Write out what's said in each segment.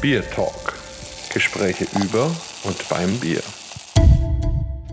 BierTalk. Gespräche über und beim Bier.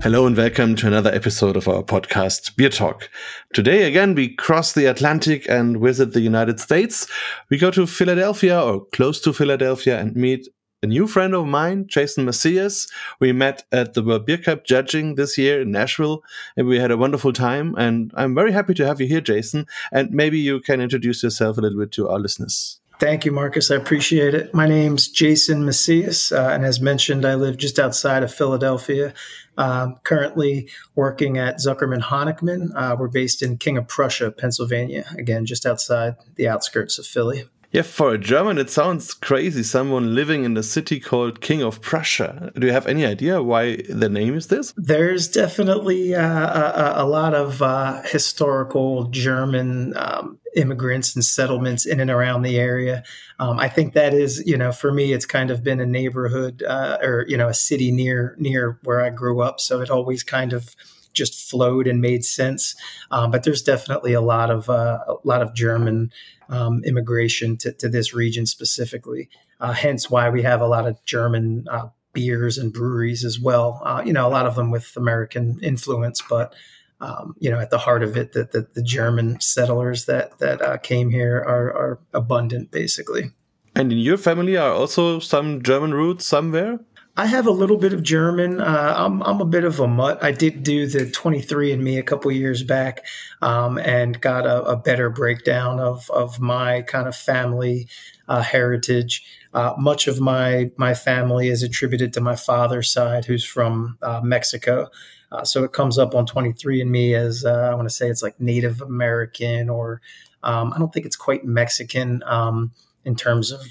Hello and welcome to another episode of our podcast, BierTalk. Today, again, we cross the Atlantic and visit the United States. We go to Philadelphia or close to Philadelphia and meet a new friend of mine, Jason Macias. We met at the World Beer Cup judging this year in Nashville, and we had a wonderful time. And I'm very happy to have you here, Jason. And maybe you can introduce yourself a little bit to our listeners. Thank you, Markus. I appreciate it. My name's Jason Macias, uh, and as mentioned, I live just outside of Philadelphia. Um, currently working at Zuckerman Honickman. Uh, we're based in King of Prussia, Pennsylvania. Again, just outside the outskirts of Philly. Yeah, for a German, it sounds crazy. Someone living in a city called King of Prussia. Do you have any idea why the name is this? There's definitely uh, a, a, lot of uh, historical German um, immigrants and settlements in and around the area. Um, I think that is, you know, for me, it's kind of been a neighborhood uh, or you know a city near near where I grew up. So it always kind of just flowed and made sense. Um, but there's definitely a lot of uh, a lot of German um, immigration to, to, this region specifically. Uh, hence why we have a lot of German uh, beers and breweries as well. Uh, you know, a lot of them with American influence, but um, you know, at the heart of it, that the, the, German settlers that that uh, came here are, are abundant, basically. And in your family are also some German roots somewhere? I have a little bit of German. Uh, I'm I'm a bit of a mutt. I did do the 23andMe a couple years back, um, and got a, a, better breakdown of of my kind of family uh, heritage. Uh, much of my my family is attributed to my father's side, who's from uh, Mexico. Uh, so it comes up on 23andMe as uh, I want to say it's like Native American, or um, I don't think it's quite Mexican um, in terms of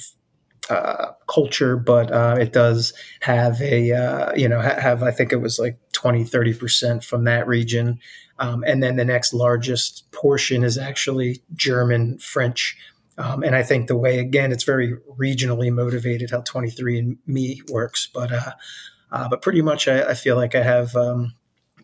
uh, culture, but uh, it does have a, uh, you know, ha- have, I think it was like 20, 30% from that region. Um, and then the next largest portion is actually German, French. Um, and I think the way, again, it's very regionally motivated how 23andMe works. But, uh, uh, but pretty much I, I, feel like I have um,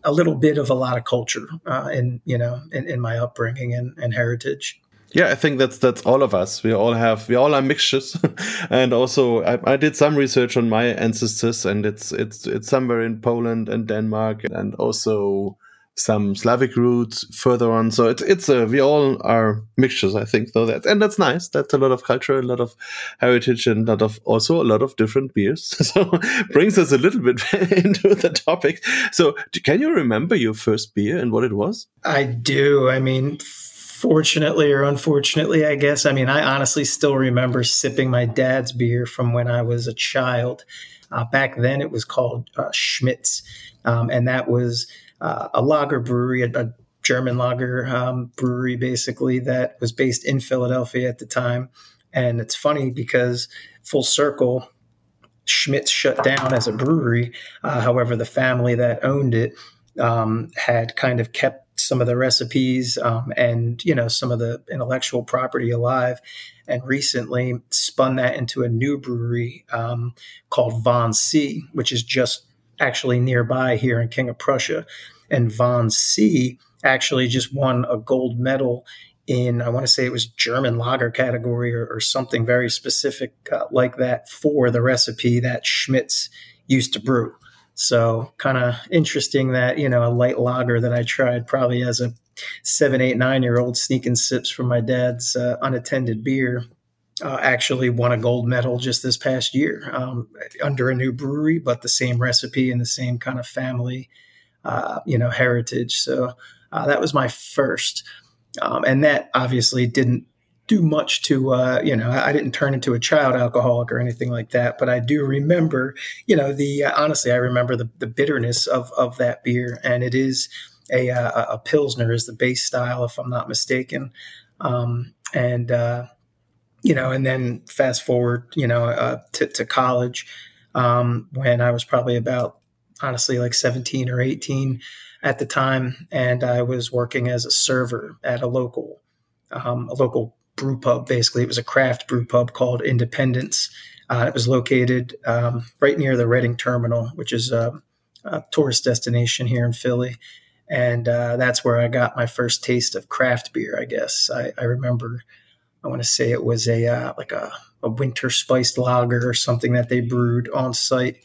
a little bit of a lot of culture uh, in, you know, in, in my upbringing and, and heritage. Yeah, I think that's that's all of us. We all have we all are mixtures, and also I, I, did some research on my ancestors, and it's it's it's somewhere in Poland and Denmark, and also some Slavic roots further on. So it's it's a we all are mixtures. I think though that and that's nice. That's a lot of culture, a lot of heritage, and a lot of also a lot of different beers. so brings us a little bit into the topic. So can you remember your first beer and what it was? I do. I mean fortunately or unfortunately, I guess. I mean, I honestly still remember sipping my dad's beer from when I was a child. Uh, back then, it was called uh, Schmidt's, um, and that was uh, a lager brewery, a, a German lager um, brewery, basically that was based in Philadelphia at the time. And it's funny because full circle, Schmidt's shut down as a brewery. Uh, however, the family that owned it um, had kind of kept some of the recipes um, and you know some of the intellectual property alive and recently spun that into a new brewery um, called C, which is just actually nearby here in King of Prussia. And von C actually just won a gold medal in, I want to say it was German lager category or, or something very specific uh, like that for the recipe that Schmidt's used to brew. So kind of interesting that, you know, a light lager that I tried probably as a seven, eight, nine year old sneaking sips from my dad's uh, unattended beer uh, actually won a gold medal just this past year um, under a new brewery, but the same recipe and the same kind of family, uh, you know, heritage. So uh, that was my first. Um, and that obviously didn't do much to uh, you know I didn't turn into a child alcoholic or anything like that but I do remember you know the uh, honestly I remember the, the bitterness of of that beer and it is a uh, a pilsner is the base style if I'm not mistaken um, and uh, you know and then fast forward you know uh, to, to college um, when I was probably about honestly like 17 or 18 at the time and I was working as a server at a local um, a local brew pub. Basically, it was a craft brew pub called Independence. Uh, it was located um, right near the Reading Terminal, which is a, a tourist destination here in Philly. And uh, that's where I got my first taste of craft beer. I guess I, I remember I want to say it was a uh, like a, a winter spiced lager or something that they brewed on site.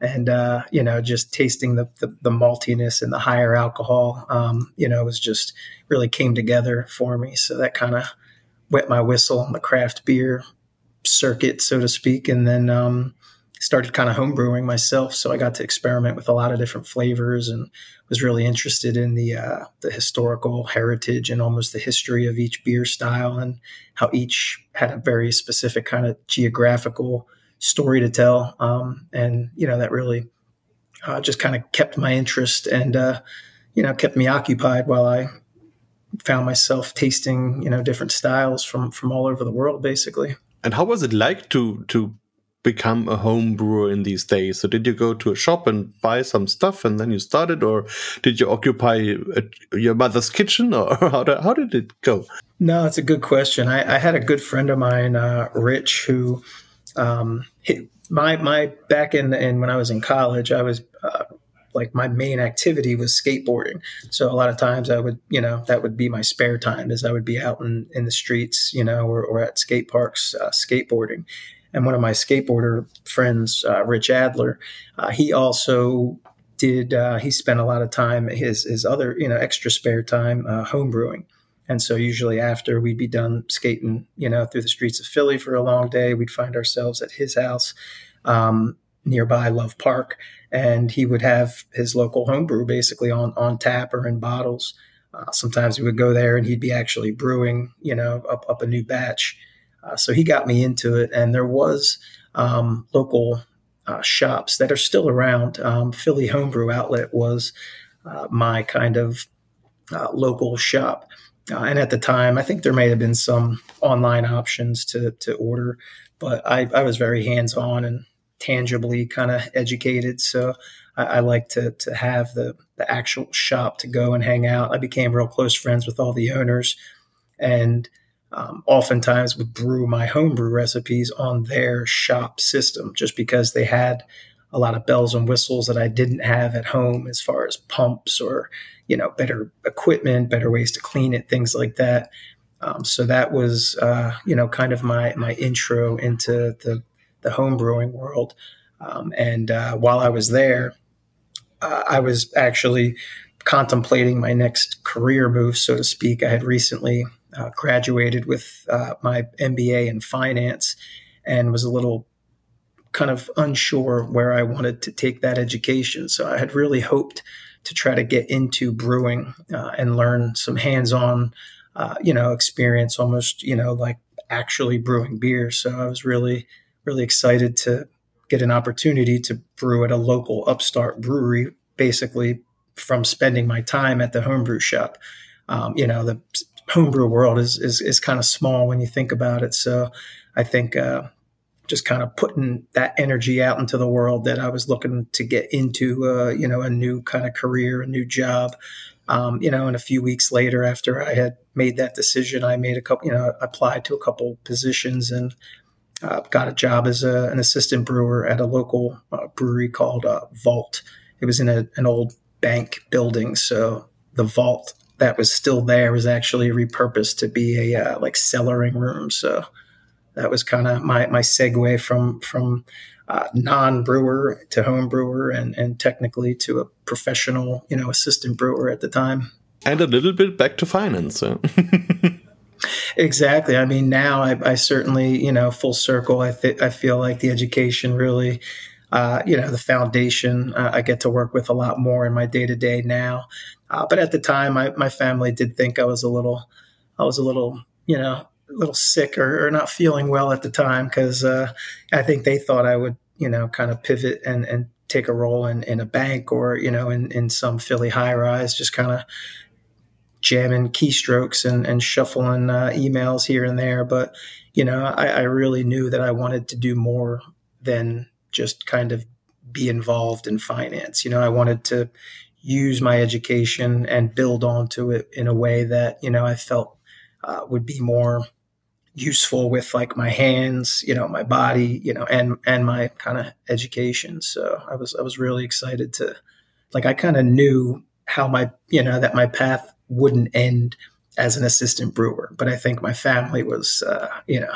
And uh, you know just tasting the, the, the maltiness and the higher alcohol um, you know was just really came together for me. So that kind of wet my whistle on the craft beer circuit so to speak. And then um, started kind of homebrewing myself so i got to experiment with a lot of different flavors and was really interested in the uh, the historical heritage and almost the history of each beer style and how each had a very specific kind of geographical story to tell. Um, and, you know, that really uh, just kind of kept my interest and, uh, you know, kept me occupied while I found myself tasting, you know, different styles from, from all over the world, basically. And how was it like to, to become a home brewer in these days? So did you go to a shop and buy some stuff and then you started, or did you occupy a, your mother's kitchen, or how did, how did it go? No, it's a good question. I, I had a good friend of mine, uh, Rich, who um, my my back in in when I was in college, I was uh, like my main activity was skateboarding. So a lot of times I would, you know, that would be my spare time as I would be out in, in the streets, you know, or, or at skate parks uh, skateboarding. And one of my skateboarder friends, uh, Rich Adler, uh, he also did. Uh, he spent a lot of time his his other you know extra spare time uh, homebrewing. And so usually after we'd be done skating, you know, through the streets of Philly for a long day, we'd find ourselves at his house um, nearby Love Park, and he would have his local homebrew basically on on tap or in bottles. Uh, sometimes we would go there and he'd be actually brewing, you know, up, up a new batch. Uh, so he got me into it, and there was um, local uh, shops that are still around. Um, Philly Homebrew Outlet was uh, my kind of uh, local shop. Uh, and at the time, I think there may have been some online options to to order, but I, I was very hands on and tangibly kind of educated. So I, I like to to have the the actual shop to go and hang out. I became real close friends with all the owners, and um, oftentimes would brew my homebrew recipes on their shop system, just because they had a lot of bells and whistles that I didn't have at home as far as pumps or, you know, better equipment, better ways to clean it, things like that. Um, so that was, uh, you know, kind of my, my intro into the, the home brewing world. Um, and uh, while I was there, uh, I was actually contemplating my next career move, so to speak. I had recently uh, graduated with uh, my MBA in finance and was a little kind of unsure where I wanted to take that education. So I had really hoped to try to get into brewing uh, and learn some hands-on, uh, you know, experience, almost you know like actually brewing beer. So I was really really excited to get an opportunity to brew at a local upstart brewery, basically from spending my time at the homebrew shop. Um, you know, the homebrew world is, is, is kind of small when you think about it. So I think uh, just kind of putting that energy out into the world that I was looking to get into, uh, you know, a new kind of career, a new job. Um, you know, and a few weeks later, after I had made that decision, I made a couple, you know, applied to a couple positions and uh, got a job as a, an assistant brewer at a local uh, brewery called uh, Vault. It was in a, an old bank building, so the vault that was still there was actually repurposed to be a uh, like cellaring room. So that was kind of my my segue from from uh, non brewer to home brewer and and technically to a professional you know assistant brewer at the time. And a little bit back to finance. exactly. I mean, now I, I, certainly you know full circle. I th- I feel like the education really. Uh, you know the foundation uh, I get to work with a lot more in my day to day now, uh, but at the time my, my family did think I was a little I was a little you know a little sick or, or not feeling well at the time because uh, I think they thought I would, you know, kind of pivot and, and take a role in, in a bank or, you know, in, in some Philly high rise, just kind of jamming keystrokes and, and shuffling uh, emails here and there. But, you know, I, I really knew that I wanted to do more than just kind of be involved in finance. You know, I wanted to use my education and build onto it in a way that, you know, I felt uh, would be more useful with like my hands, you know, my body, you know, and and my kind of education. So I was I was really excited to like I kind of knew how my you know that my path wouldn't end as an assistant brewer. But I think my family was, uh, you know,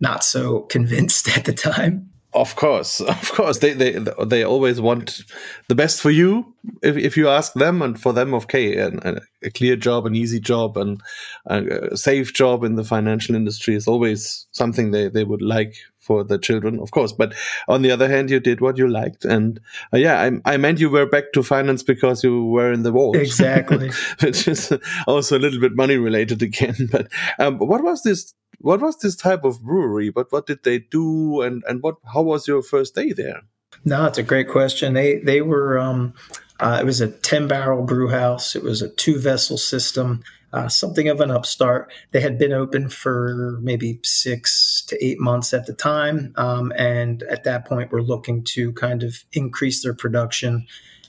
not so convinced at the time. Of course, of course, they they they always want the best for you if, if you ask them, and for them, okay, and, a clear job, an easy job, and a safe job in the financial industry is always something they they would like for the children, of course. But on the other hand, you did what you liked, and uh, yeah, I, I, meant you were back to finance because you were in the war, exactly, which is also a little bit money related again. But um, what was this? What was this type of brewery? But what did they do, and and what? How was your first day there? No, it's a great question. They they were. Um, uh, it was a 10 barrel brew house. It was a two vessel system uh, something of an upstart. They had been open for maybe six to eight months at the time. Um, and at that point, we're looking to kind of increase their production.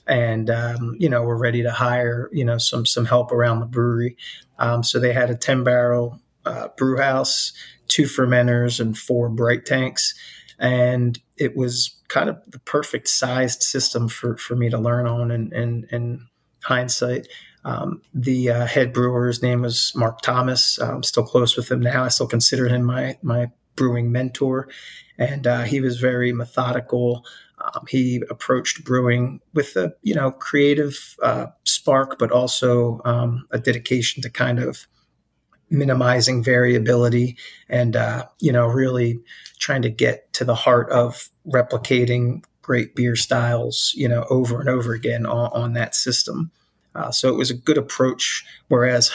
And, um, you know, we're ready to hire, you know, some, some help around the brewery. Um, so they had a 10 barrel uh, brew house, two fermenters, and four bright tanks. And it was kind of the perfect sized system for, for me to learn on and, and, and hindsight. Um, the uh, head brewer's name was Mark Thomas. I'm still close with him now. I still consider him my my brewing mentor, and uh, he was very methodical. Um, he approached brewing with a you know creative uh, spark, but also um, a dedication to kind of minimizing variability and uh, you know really trying to get to the heart of replicating great beer styles you know over and over again on, on that system. Uh, so it was a good approach. Whereas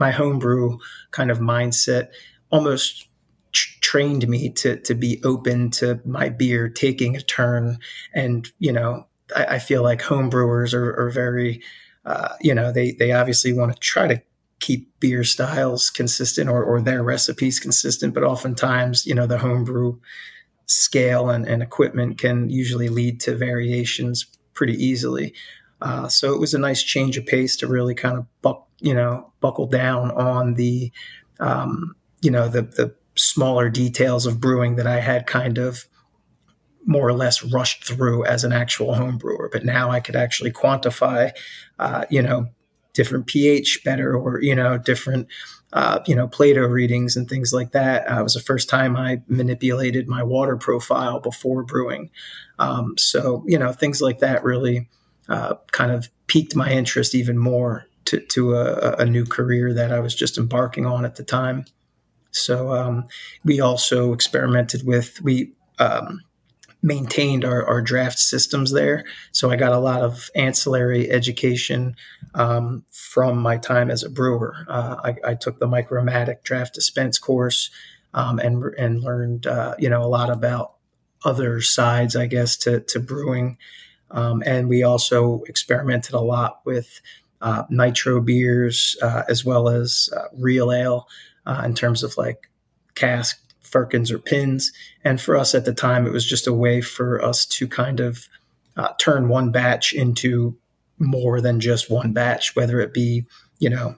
my homebrew kind of mindset almost trained me to to be open to my beer taking a turn. And you know, I, I feel like homebrewers are, are very, uh, you know, they they obviously want to try to keep beer styles consistent or, or their recipes consistent, but oftentimes, you know, the homebrew scale and, and equipment can usually lead to variations pretty easily. Uh, so it was a nice change of pace to really kind of buck, you know, buckle down on the, um, you know, the the smaller details of brewing that I had kind of more or less rushed through as an actual home brewer. But now I could actually quantify, uh, you know, different pH better or you know different. Uh, you know, Plato readings and things like that. Uh, it was the first time I manipulated my water profile before brewing. Um, so, you know, things like that really uh, kind of piqued my interest even more to, to a, a, new career that I was just embarking on at the time. So um, we also experimented with we um, maintained our, our, draft systems there. So I got a lot of ancillary education um, from my time as a brewer. Uh, I, I, took the Micromatic draft dispense course um, and and learned uh, you know a lot about other sides, I guess, to to brewing um, and we also experimented a lot with uh, nitro beers uh, as well as uh, real ale uh, in terms of like cask, firkins, or pins. And for us at the time, it was just a way for us to kind of uh, turn one batch into more than just one batch, whether it be, you know,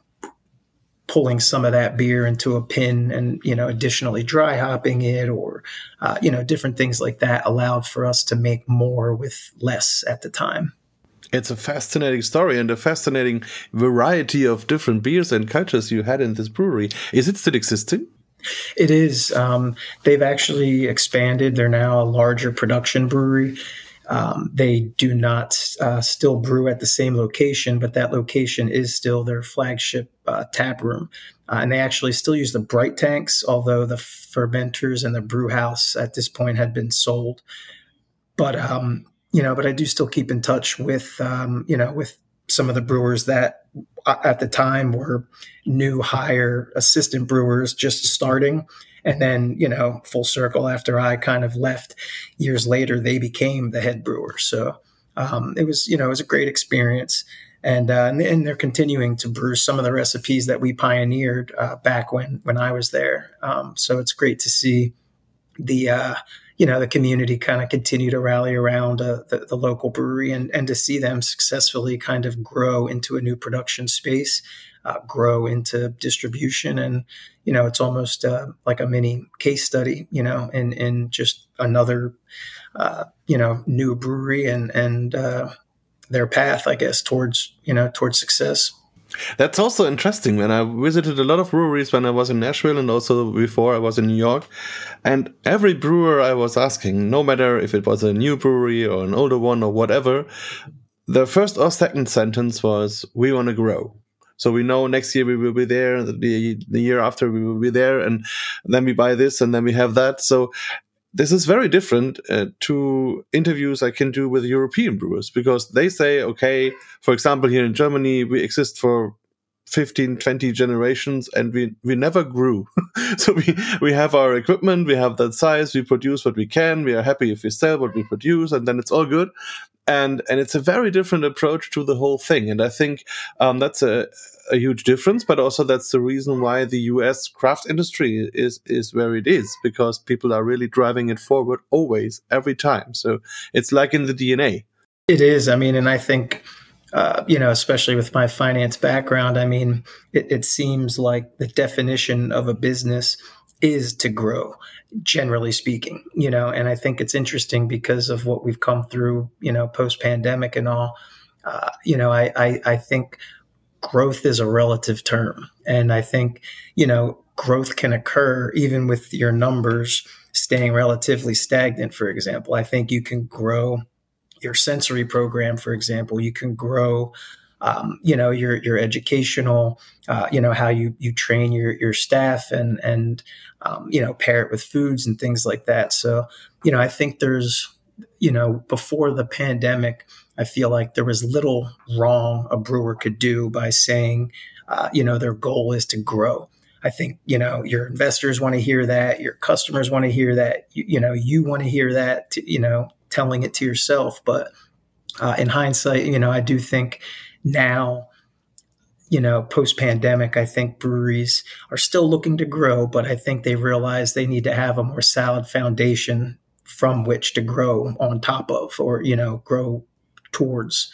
pulling some of that beer into a pin and you know additionally dry hopping it or uh, you know different things like that allowed for us to make more with less at the time. It's a fascinating story and a fascinating variety of different beers and cultures you had in this brewery. Is it still existing it is um, they've actually expanded they're now a larger production brewery um, they do not uh, still brew at the same location, but that location is still their flagship uh, tap room. Uh, and they actually still use the bright tanks, although the fermenters and the brew house at this point had been sold. But um, you know, but I do still keep in touch with um, you know with some of the brewers that uh, at the time were new hire assistant brewers just starting and then, you know, full circle after I kind of left years later, they became the head brewer. So um, it was, you know, it was a great experience. And, uh, and they're continuing to brew some of the recipes that we pioneered uh, back when when I was there. Um, so it's great to see the uh, you know the community kind of continue to rally around uh, the, the, local brewery and and to see them successfully kind of grow into a new production space uh, grow into distribution. And, you know, it's almost uh, like a mini case study, you know, in, in just another, uh, you know, new brewery and, and uh, their path, I guess, towards, you know, towards success. That's also interesting. When I visited a lot of breweries when I was in Nashville and also before I was in New York, and every brewer I was asking, no matter if it was a new brewery or an older one or whatever, the first or second sentence was, "We want to grow." So we know next year we will be there, the, the year after we will be there, and then we buy this and then we have that. So this is very different uh, to interviews I can do with European brewers because they say, okay, for example, here in Germany, we exist for 15, 20 generations and we, we never grew. so we, we have our equipment, we have that size, we produce what we can, we are happy if we sell what we produce, and then it's all good. And, and it's a very different approach to the whole thing. And I think um, that's a, a huge difference, but also that's the reason why the US craft industry is is where it is because people are really driving it forward always, every time. So it's like in the DNA. It is. I mean, and I think. Uh, you know, especially with my finance background, I mean, it, it seems like the definition of a business is to grow generally speaking you know and i think it's interesting because of what we've come through you know post pandemic and all uh, you know I, I, I think growth is a relative term. And I think, you know, growth can occur even with your numbers staying relatively stagnant, for example. I think you can grow your sensory program, for example. You can grow. Um, you know your your educational, uh, you know how you you train your your staff and and um, you know pair it with foods and things like that. So you know I think there's you know before the pandemic, I feel like there was little wrong a brewer could do by saying, uh, you know, their goal is to grow. I think you know your investors want to hear that, your customers want to hear that, you, you know, you want to hear that, you know, telling it to yourself. But uh, in hindsight, you know, I do think now you know, post pandemic, I think breweries are still looking to grow, but I think they realize they need to have a more solid foundation from which to grow on top of, or you know, grow towards.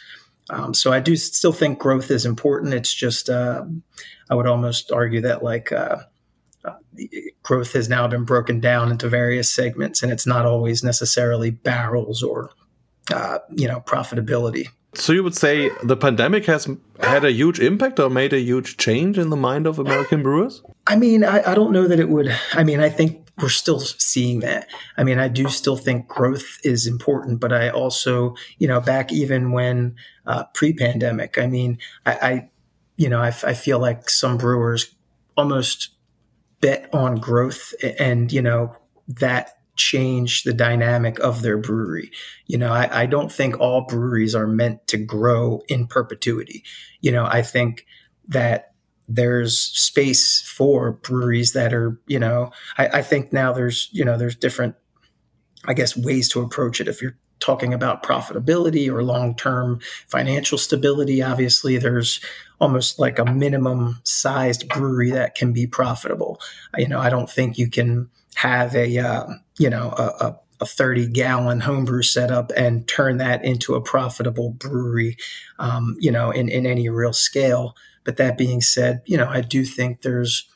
Um, so I do still think growth is important. It's just uh, I would almost argue that like uh, growth has now been broken down into various segments, and it's not always necessarily barrels or uh, you know profitability. So you would say the pandemic has had a huge impact or made a huge change in the mind of American brewers? I mean, I, I don't know that it would. I mean, I think we're still seeing that. I mean, I do still think growth is important, but I also, you know, back even when uh, pre-pandemic, I mean, I, I you know, I, I feel like some brewers almost bet on growth, and you know that changed the dynamic of their brewery. You know, I, I don't think all breweries are meant to grow in perpetuity. You know, I think that there's space for breweries that are, you know, I, I think now there's, you know, there's different, I guess, ways to approach it. If you're talking about profitability or long term financial stability, obviously there's almost like a minimum sized brewery that can be profitable. You know, I don't think you can have a, uh, you know, a, a a 30 gallon homebrew setup and turn that into a profitable brewery, um, you know, in, in any real scale. But that being said, you know, I do think there's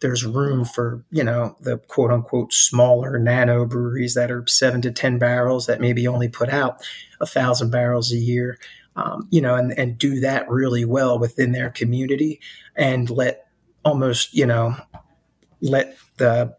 there's room for you know the quote unquote smaller nano breweries that are seven to ten barrels that maybe only put out a thousand barrels a year, um, you know, and and do that really well within their community and let almost you know let the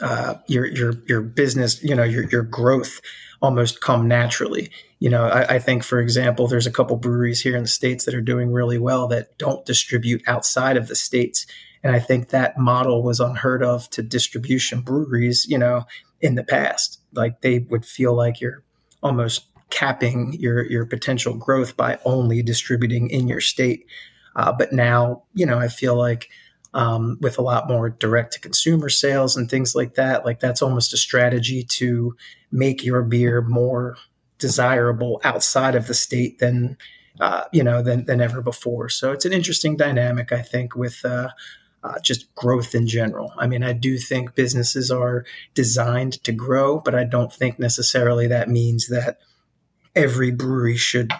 uh, your your your business, you know, your your growth almost come naturally. You know, I, I, think, for example, there's a couple breweries here in the states that are doing really well that don't distribute outside of the states, and I think that model was unheard of to distribution breweries. You know, in the past, like they would feel like you're almost capping your your potential growth by only distributing in your state. Uh, but now, you know, I feel like um, with a lot more direct to consumer sales and things like that. Like that's almost a strategy to make your beer more desirable outside of the state than uh, you know than, than ever before. So it's an interesting dynamic, I think, with uh, uh, just growth in general. I mean, I do think businesses are designed to grow, but I don't think necessarily that means that every brewery should,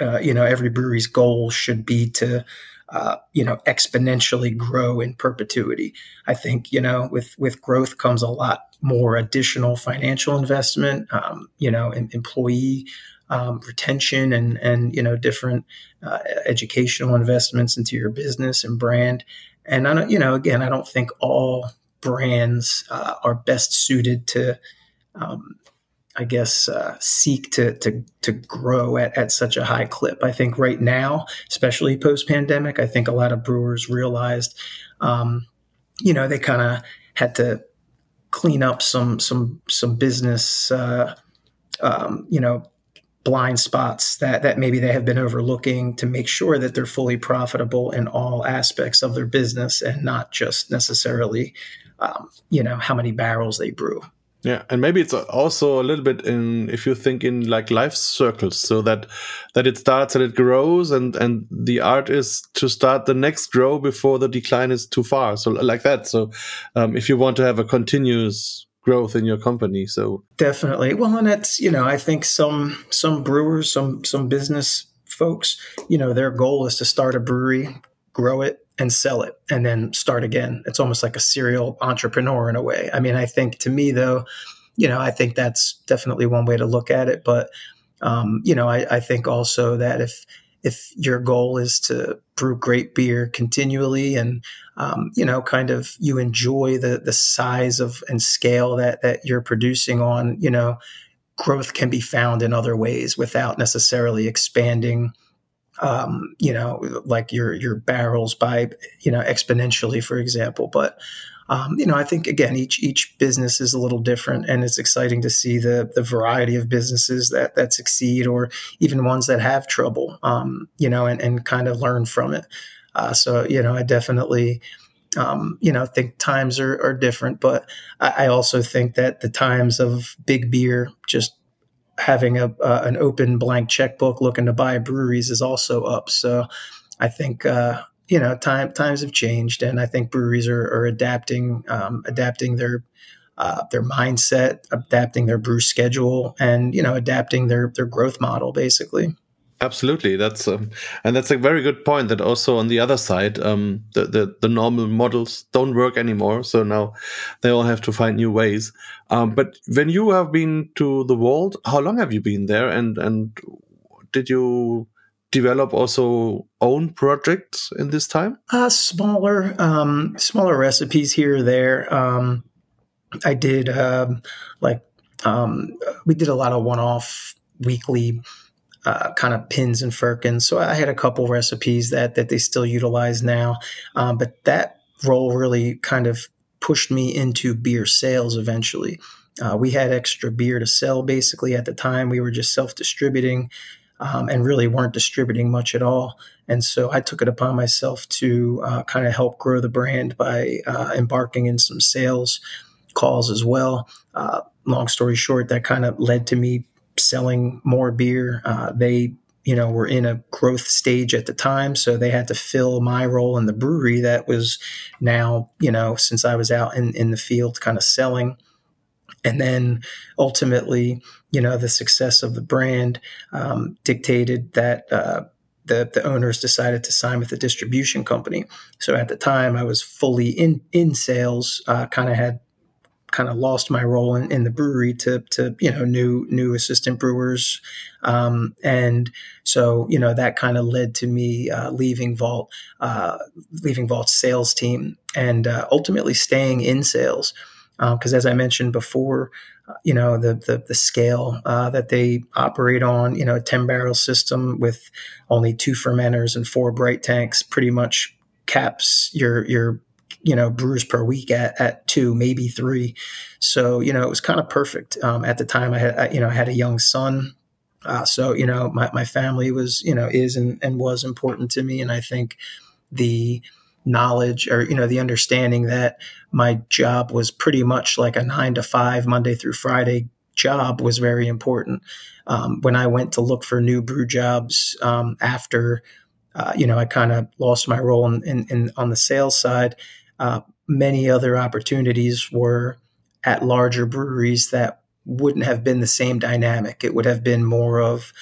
uh, you know, every brewery's goal should be to uh, you know exponentially grow in perpetuity. I think you know with with growth comes a lot more additional financial investment, um, you know, employee um, retention and and you know different uh, educational investments into your business and brand. And I don't, you know, again, I don't think all brands uh, are best suited to, um, I guess, uh, seek to to to grow at, at such a high clip. I think right now, especially post pandemic, I think a lot of brewers realized, um, you know, they kind of had to clean up some some some business, uh, um, you know, blind spots that that maybe they have been overlooking to make sure that they're fully profitable in all aspects of their business and not just necessarily um, you know how many barrels they brew. Yeah and maybe it's also a little bit in if you think in like life circles so that that it starts and it grows and and the art is to start the next grow before the decline is too far so like that. So um, if you want to have a continuous growth in your company. So definitely. Well, and that's you know I think some some brewers, some some business folks, you know, their goal is to start a brewery, grow it, and sell it, and then start again. It's almost like a serial entrepreneur in a way. I mean, I think to me though, you know, I think that's definitely one way to look at it. But um, you know, I, I think also that if if your goal is to brew great beer continually and um, you know kind of you enjoy the the size of and scale that that you're producing on you know growth can be found in other ways without necessarily expanding um, you know like your your barrels by you know exponentially for example. But um, you know, I think again, each each business is a little different, and it's exciting to see the the variety of businesses that that succeed, or even ones that have trouble. Um, you know, and and kind of learn from it. Uh, so you know, I definitely. Um, you know, think times are, are different, but I, I also think that the times of big beer just having a uh, an open blank checkbook looking to buy breweries is also up. So I think uh, you know, time times have changed, and I think breweries are, are adapting, um, adapting their uh, their mindset, adapting their brew schedule, and you know, adapting their their growth model, basically. Absolutely, that's um, and that's a very good point. That also on the other side, um, the, the, the normal models don't work anymore. So now they all have to find new ways. Um, but when you have been to the world, how long have you been there? And and did you develop also own projects in this time? Uh, smaller, um, smaller recipes here or there. Um, I did um, like um, we did a lot of one-off weekly uh, kind of pins and firkins. So I had a couple recipes that that they still utilize now, um, but that role really kind of pushed me into beer sales eventually. Uh, we had extra beer to sell basically at the time. We were just self distributing um, and really weren't distributing much at all. And so I took it upon myself to uh, kind of help grow the brand by uh, embarking in some sales calls as well. Uh, long story short, that kind of led to me selling more beer. Uh, they you know were in a growth stage at the time so they had to fill my role in the brewery that was now you know since i was out in, in the field kind of selling and then ultimately, you know, the success of the brand um, dictated that uh, the the owners decided to sign with the distribution company. So at the time, I was fully in in sales. Uh, kind of had kind of lost my role in, in, the brewery to to you know new new assistant brewers, um, and so you know that kind of led to me uh, leaving Vault, uh, leaving Vault's sales team, and uh, ultimately staying in sales because um, as I mentioned before, uh, you know the the, the scale uh, that they operate on, you know, a ten barrel system with only two fermenters and four bright tanks, pretty much caps your your you know brews per week at, at two maybe three. So you know it was kind of perfect um, at the time i had I, you know i had a young son. Uh, so you know my, my family was you know is and, and was important to me. And i think the knowledge or you know the understanding that my job was pretty much like a nine to five monday through friday job was very important um, when i went to look for new brew jobs um, after uh, you know i kind of lost my role in, in, in, on the sales side uh, many other opportunities were at larger breweries that wouldn't have been the same dynamic it would have been more of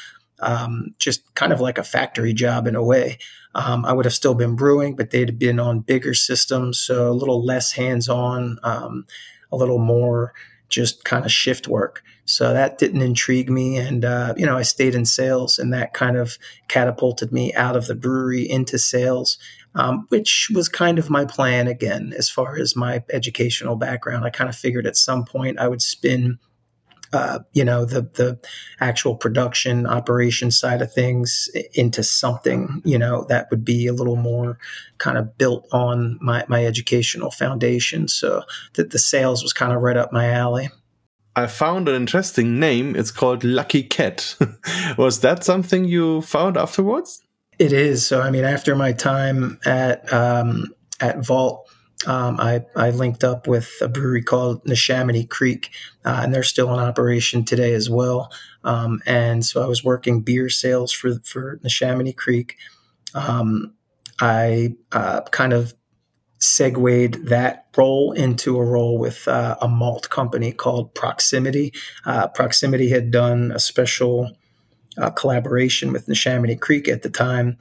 um, just kind of like a factory job in a way. Um, I would have still been brewing, but they'd been on bigger systems, so a little less hands on, um, a little more just kind of shift work. So that didn't intrigue me. And, uh, you know, I stayed in sales and that kind of catapulted me out of the brewery into sales, um, which was kind of my plan again, as far as my educational background. I kind of figured at some point I would spin uh, you know the the actual production operation side of things into something you know that would be a little more kind of built on my my educational foundation so that the sales was kind of right up my alley I found an interesting name. It's called Lucky Cat. was that something you found afterwards? It is. So, I mean, after my time at um, at Vault, um, I, I linked up with a brewery called Neshaminy Creek, uh, and they're still in operation today as well. Um, and so I was working beer sales for for Neshaminy Creek. Um, I uh, kind of segued that role into a role with uh, a malt company called Proximity. Uh, Proximity had done a special uh, collaboration with Neshaminy Creek at the time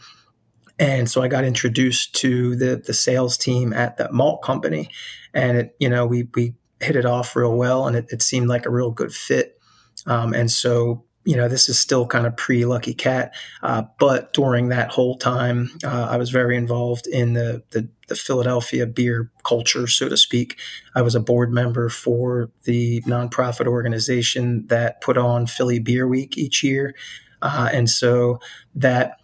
and so I got introduced to the the sales team at that malt company, and it you know we we hit it off real well, and it, it seemed like a real good fit. Um, and so you know this is still kind of pre Lucky Cat, uh, but during that whole time, uh, I was very involved in the, the the Philadelphia beer culture, so to speak. I was a board member for the nonprofit organization that put on Philly Beer Week each year. Uh, and so that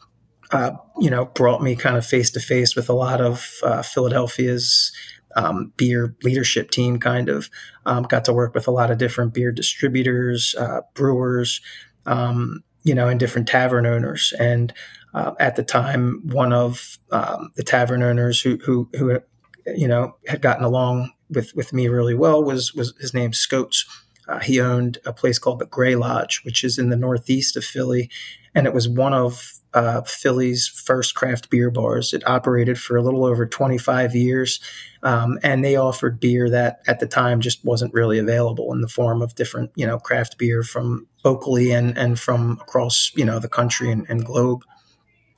uh, you know, brought me kind of face to face with a lot of uh, Philadelphia's um, beer leadership team. Kind of um, got to work with a lot of different beer distributors, uh, brewers, um, you know, and different tavern owners. And uh, at the time, one of um, the tavern owners who, who, who, you know, had gotten along with with me really well was was his name Scotes. Uh, he owned a place called the Gray Lodge, which is in the northeast of Philly, and it was one of uh, Philly's first craft beer bars. It operated for a little over 25 years, um, and they offered beer that at the time just wasn't really available in the form of different, you know, craft beer from locally and and from across, you know, the country and, and globe.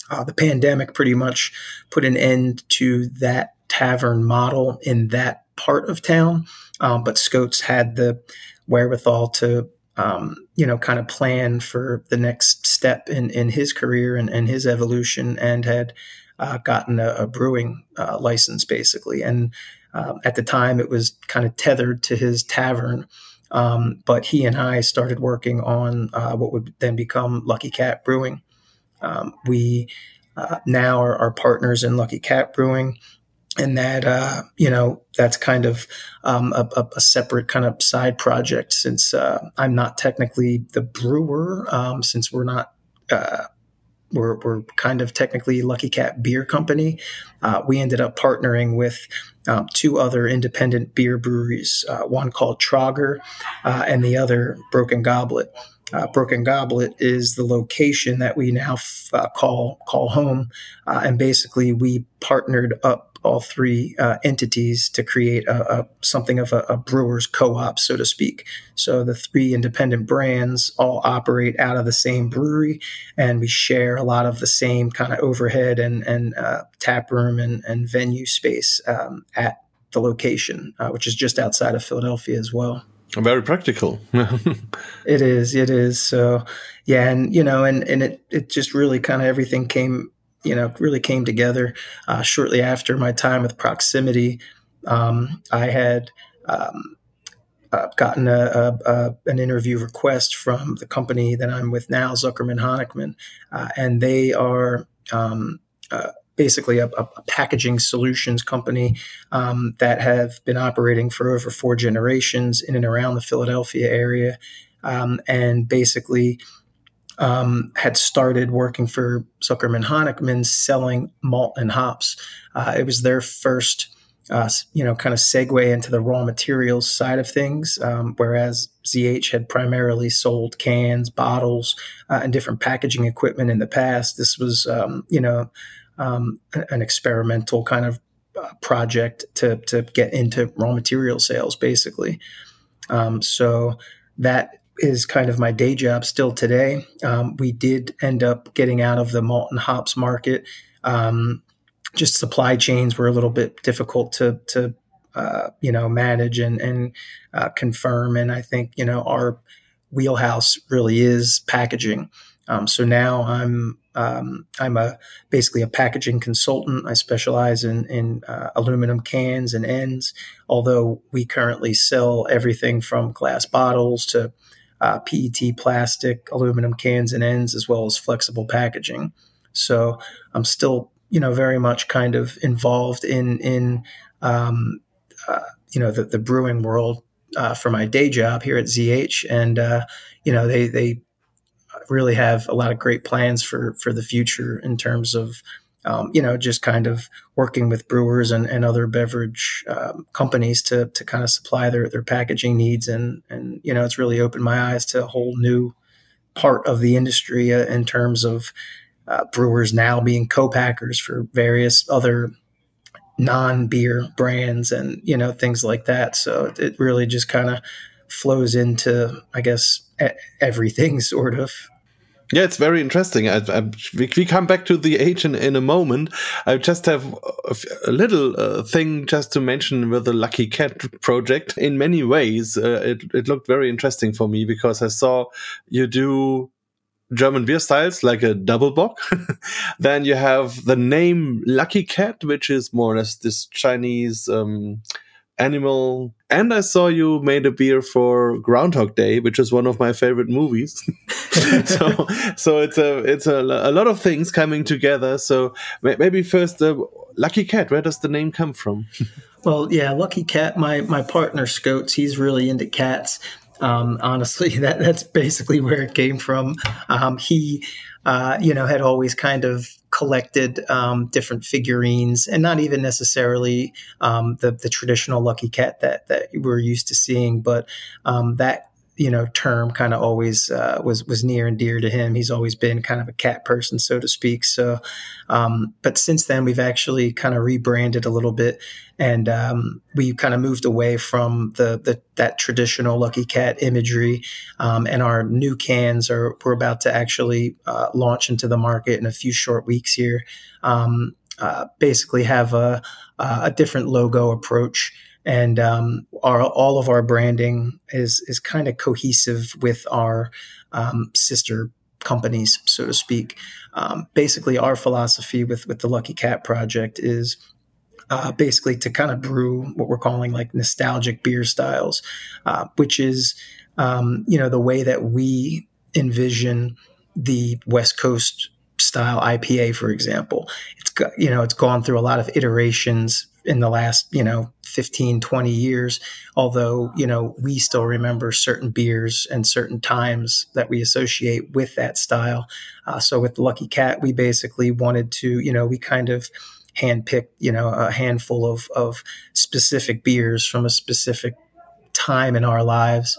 Uh, the pandemic pretty much put an end to that tavern model in that part of town, um, but Scotes had the wherewithal to um, you know, kind of plan for the next step in, in his career and, and his evolution and had uh, gotten a, a brewing uh, license basically. And um, at the time, it was kind of tethered to his tavern. Um, but he and I started working on uh, what would then become Lucky Cat Brewing. Um, we uh, now are, are partners in Lucky Cat Brewing and that uh, you know that's kind of um, a, a, separate kind of side project since uh, I'm not technically the brewer um, since we're not uh, we're, we're kind of technically Lucky Cat Beer Company. Uh, we ended up partnering with um, two other independent beer breweries, uh, one called Trauger uh, and the other Broken Goblet. Broken Goblet is the location that we now f- call call home, and basically we partnered up all three uh, entities to create a, a something of a, a, brewer's co-op, so to speak. So the three independent brands all operate out of the same brewery, and we share a lot of the same kind of overhead and and uh, tap room and, and venue space um, at the location, uh, which is just outside of Philadelphia as well. Very practical. it is. It is. So, yeah, and you know, and and it it just really kind of everything came you know, really came together uh, shortly after my time with Proximity. Um, I had um, uh, gotten a, a, a, an interview request from the company that I'm with now, Zuckerman Honickman, uh, and they are um, uh, basically a, packaging solutions company um, that have been operating for over four generations in and around the Philadelphia area, um, and basically um, had started working for Zuckerman Honickman selling malt and hops. Uh, it was their first, uh, you know, kind of segue into the raw materials side of things, um, whereas ZH had primarily sold cans, bottles, uh, and different packaging equipment in the past. This was, um, you know, um, an experimental kind of uh, project to to get into raw material sales, basically. Um, so that is kind of my day job still today. Um, we did end up getting out of the malt and hops market. Um, just supply chains were a little bit difficult to to uh, you know, manage and and uh, confirm. And I think you know our wheelhouse really is packaging. Um, so now I'm um, I'm a basically a packaging consultant. I specialize in in uh, aluminum cans and ends. Although we currently sell everything from glass bottles to uh, PET plastic, aluminum cans and ends, as well as flexible packaging. So I'm still you know very much kind of involved in in um, uh, you know the, the brewing world uh, for my day job here at ZH, and uh, you know they they really have a lot of great plans for for the future in terms of um, you know just kind of working with brewers and, and other beverage um, companies to to kind of supply their their packaging needs. And and you know it's really opened my eyes to a whole new part of the industry uh, in terms of uh, brewers now being co-packers for various other non-beer brands and you know things like that. So it really just kind of flows into i guess everything sort of yeah, it's very interesting. I, I, we, we, come back to the age in, in a moment. I just have a, a little uh, thing just to mention with the Lucky Cat project. In many ways, uh, it, it looked very interesting for me because I saw you do German beer styles like a double bock. then you have the name Lucky Cat, which is more or less this Chinese um, animal. And I saw you made a beer for Groundhog Day, which is one of my favorite movies. so, so it's a it's a, a lot of things coming together. So maybe first, uh, Lucky Cat. Where does the name come from? well, yeah, Lucky Cat. My my partner Scotes, he's really into cats. Um, honestly, that that's basically where it came from. Um, he, uh, you know, had always kind of collected um, different figurines, and not even necessarily um, the the traditional Lucky Cat that that we're used to seeing, but um, that you know term kind of always uh, was was near and dear to him. He's always been kind of a cat person, so to speak. So, um, but since then we've actually kind of rebranded a little bit, and um, we kind of moved away from the, the that traditional Lucky Cat imagery. Um, and our new cans are we're about to actually uh, launch into the market in a few short weeks here. Um, uh, basically, have a a different logo approach and um, our all of our branding is is kind of cohesive with our um, sister companies, so to speak. Um, basically, our philosophy with with the Lucky Cat project is uh, basically to kind of brew what we're calling like nostalgic beer styles, uh, which is um, you know the way that we envision the West Coast style IPA, for example. It's you know it's gone through a lot of iterations in the last you know 15 20 years although you know we still remember certain beers and certain times that we associate with that style. Uh, so with lucky cat we basically wanted to you know we kind of handpicked you know a handful of of specific beers from a specific time in our lives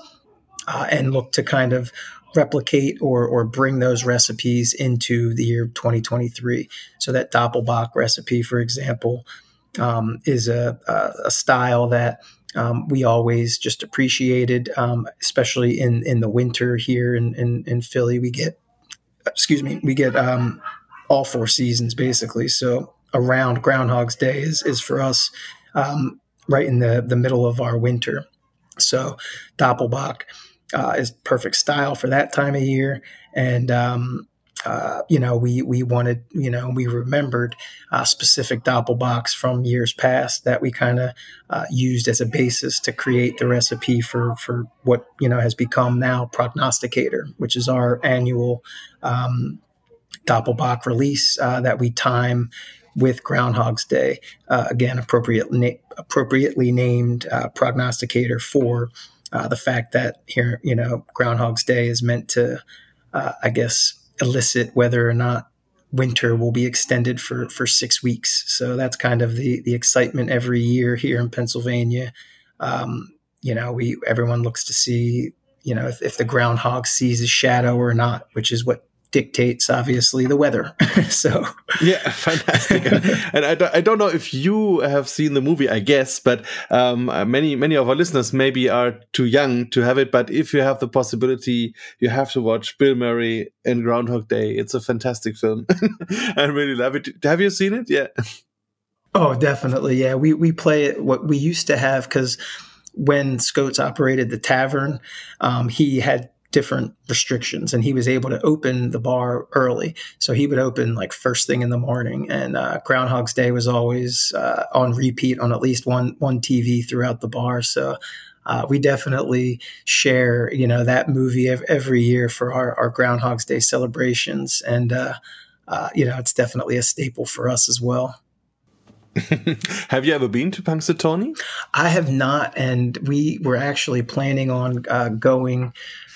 uh, and look to kind of replicate or or bring those recipes into the year 2023 so that doppelbock recipe for example um, is a, a, style that um, we always just appreciated, um, especially in, in the winter here in, in, in, Philly. We get, excuse me, we get um, all four seasons basically. So around Groundhog's Day is, is for us um, right in the, the middle of our winter. So Doppelbock uh, is perfect style for that time of year. And um, uh, you know, we we wanted, you know, we remembered uh, specific doppelbocks from years past that we kind of uh, used as a basis to create the recipe for for what you know has become now Prognosticator, which is our annual um, release uh, that we time with Groundhog's Day. Uh, again, appropriate na- appropriately named Prognosticator for the fact that here, you know, Groundhog's Day is meant to, I guess elicit whether or not winter will be extended for for six weeks. So that's kind of the the excitement every year here in Pennsylvania. Um, you know, we everyone looks to see you know if, if the groundhog sees a shadow or not, which is what dictates obviously the weather. so yeah, fantastic. and I, don't, I don't know if you have seen the movie, I guess, but um, many many of our listeners maybe are too young to have it. But if you have the possibility, you have to watch Bill Murray in Groundhog Day. It's a fantastic film. I really love it. Have you seen it? Yeah. Oh, definitely. Yeah, we we play it. What we used to have because when Scotes operated the tavern, um, he had different restrictions and he was able to open the bar early. So he would open like first thing in the morning and uh, groundhog's day was always uh, on repeat on at least one one tv throughout the bar. So uh, we definitely share you know that movie every year for our, our groundhog's day celebrations and uh, uh, you know it's definitely a staple for us as well. Have you ever been to Punxsutawney? I have not, and we were actually planning on uh, going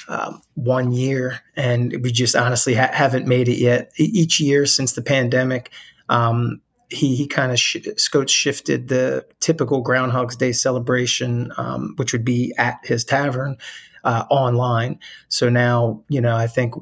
um, one year, and we just honestly ha- haven't made it yet. Each year since the pandemic, um, he he kind of sh- shifted the typical Groundhog's Day celebration, um, which would be at his tavern, uh, online. So now, you know, I think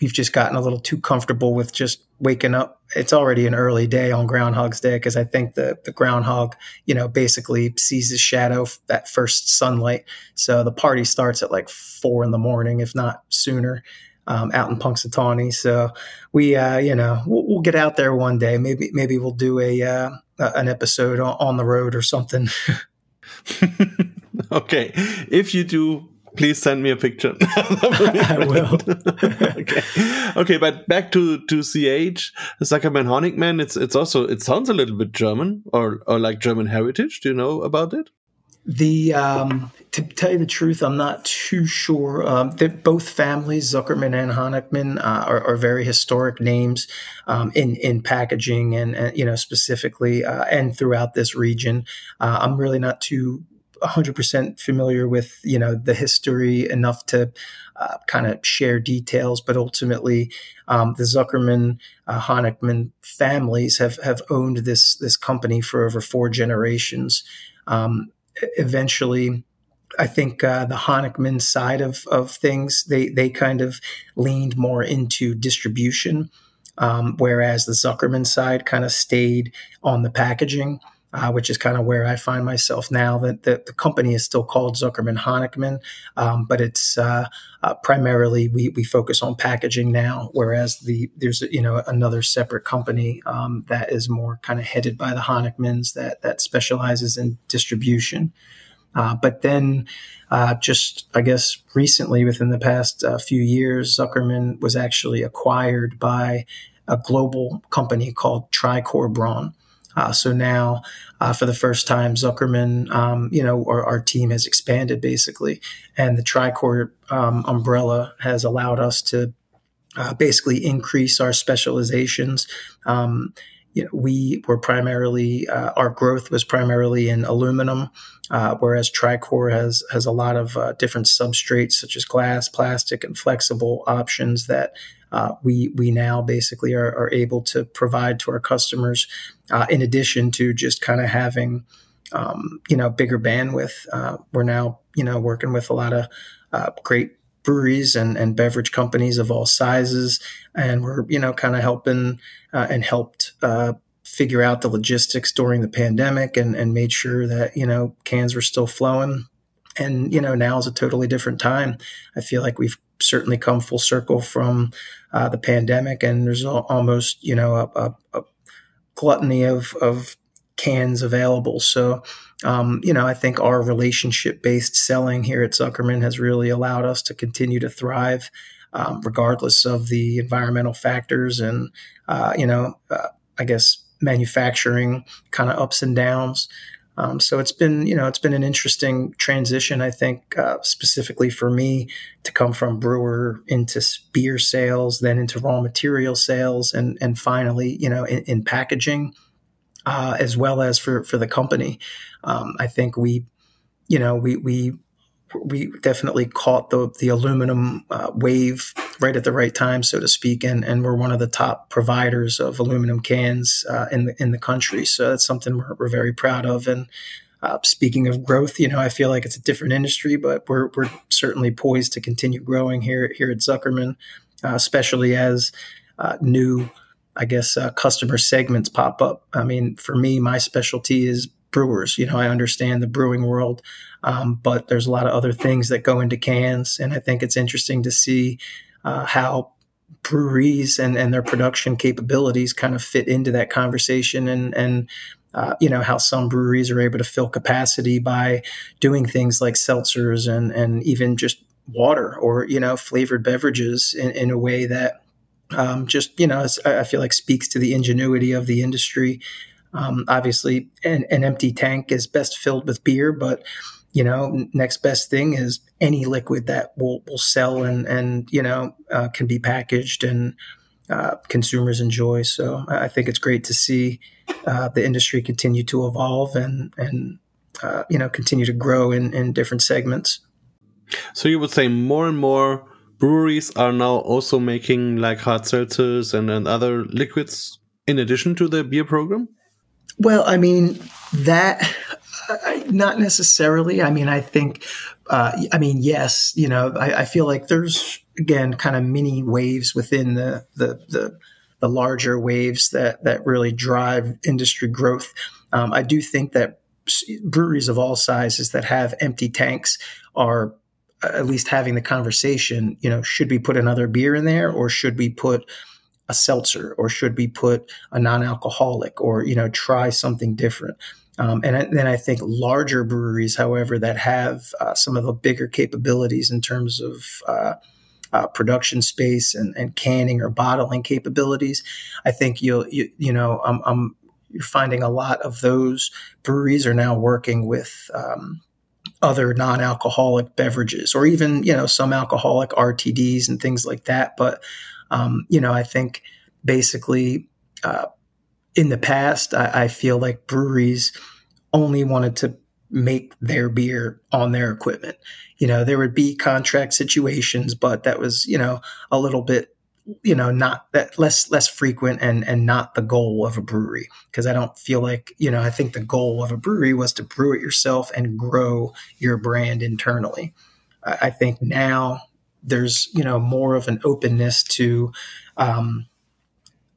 we've just gotten a little too comfortable with just waking up. It's already an early day on Groundhog's Day because I think the the groundhog, you know, basically sees his shadow that first sunlight. So the party starts at like four in the morning, if not sooner, um, out in Punxsutawney. So we, uh, you know, we'll, we'll, get out there one day. Maybe maybe we'll do a uh, an episode on, on the road or something. okay, if you do please send me a picture. I will. okay. Okay, but back to to ch Zuckerman Honickman. It's it's also it sounds a little bit German or or like German heritage. Do you know about it? The um, to tell you the truth, I'm not too sure. Um, both families, Zuckerman and Honickman, uh, are, are, very historic names um, in in packaging and, and you know specifically uh, and throughout this region. Uh, I'm really not too 100% familiar with you know the history enough to uh, kind of share details, but ultimately um, the Zuckerman uh, families have have owned this this company for over four generations. Um, eventually. I think uh, the Honickman side of, of things, they, they kind of leaned more into distribution, um, whereas the Zuckerman side kind of stayed on the packaging uh, which is kind of where I find myself now. That the, the, company is still called Zuckerman Honickman, um, but it's uh, uh, primarily we, we focus on packaging now. Whereas the there's you know another separate company um, that is more kind of headed by the Honickmans that that specializes in distribution. Uh, but then, uh, just I guess recently, within the past uh, few years, Zuckerman was actually acquired by a global company called Tricor Braun. Uh, so now, uh, for the first time, Zuckerman, um, you know, our, our, team has expanded basically, and the Tricor um, umbrella has allowed us to uh, basically increase our specializations. Um, you know, we were primarily uh, our growth was primarily in aluminum, uh, whereas Tricor has has a lot of uh, different substrates such as glass, plastic, and flexible options that uh, we we now basically are, are, able to provide to our customers. Uh, in addition to just kind of having um, you know bigger bandwidth, uh, we're now you know working with a lot of uh, great breweries and, and beverage companies of all sizes, and we're you know kind of helping uh, and helped uh, figure out the logistics during the pandemic and, and made sure that you know cans were still flowing. And you know now is a totally different time. I feel like we've certainly come full circle from uh, the pandemic, and there's almost you know a, a, a gluttony of of cans available. So, um, you know, I think our relationship based selling here at Zuckerman has really allowed us to continue to thrive, um, regardless of the environmental factors and, uh, you know, uh, I guess manufacturing kind of ups and downs. Um, so it's been, you know, it's been an interesting transition. I think uh, specifically for me to come from brewer into beer sales, then into raw material sales, and and finally, you know, in, in packaging, uh, as well as for for the company. Um, I think we, you know, we we we definitely caught the the aluminum uh, wave right at the right time, so to speak, and and we're one of the top providers of aluminum cans uh, in the in the country. So that's something we're, we're very proud of. And uh, speaking of growth, you know, I feel like it's a different industry, but we're we're certainly poised to continue growing here here at Zuckerman, uh, especially as uh, new. I guess uh, customer segments pop up. I mean, for me, my specialty is brewers. You know, I understand the brewing world, um, but there's a lot of other things that go into cans, and I think it's interesting to see uh, how breweries and, and their production capabilities kind of fit into that conversation and and uh, you know how some breweries are able to fill capacity by doing things like seltzers and and even just water or you know flavored beverages in, in a way that um, just you know I feel like speaks to the ingenuity of the industry. Um, obviously, an, an empty tank is best filled with beer, but you know, next best thing is any liquid that will will sell and and you know uh, can be packaged and uh, consumers enjoy. So I think it's great to see uh, the industry continue to evolve and and uh, you know continue to grow in in different segments. So you would say more and more breweries are now also making like hard seltzers and, and other liquids in addition to the beer program. Well, I mean that not necessarily. I mean, I think, uh, I mean, yes, you know, I, I, feel like there's again kind of mini waves within the, the the the, larger waves that that really drive industry growth. Um, I do think that breweries of all sizes that have empty tanks are at least having the conversation. You know, should we put another beer in there, or should we put a seltzer, or should we put a non-alcoholic, or you know, try something different? Um, and then I think larger breweries, however, that have uh, some of the bigger capabilities in terms of uh, uh, production space and, and, canning or bottling capabilities, I think you'll you, you know I'm, I'm, you're finding a lot of those breweries are now working with. Um, other non-alcoholic beverages or even you know some alcoholic rtds and things like that but um, you know i think basically uh, in the past, I, I feel like breweries only wanted to make their beer on their equipment. You know, there would be contract situations, but that was, you know, a little bit, you know, not that less less frequent and and not the goal of a brewery. Because I don't feel like, you know, I think the goal of a brewery was to brew it yourself and grow your brand internally. I, I think now there's, you know, more of an openness to um,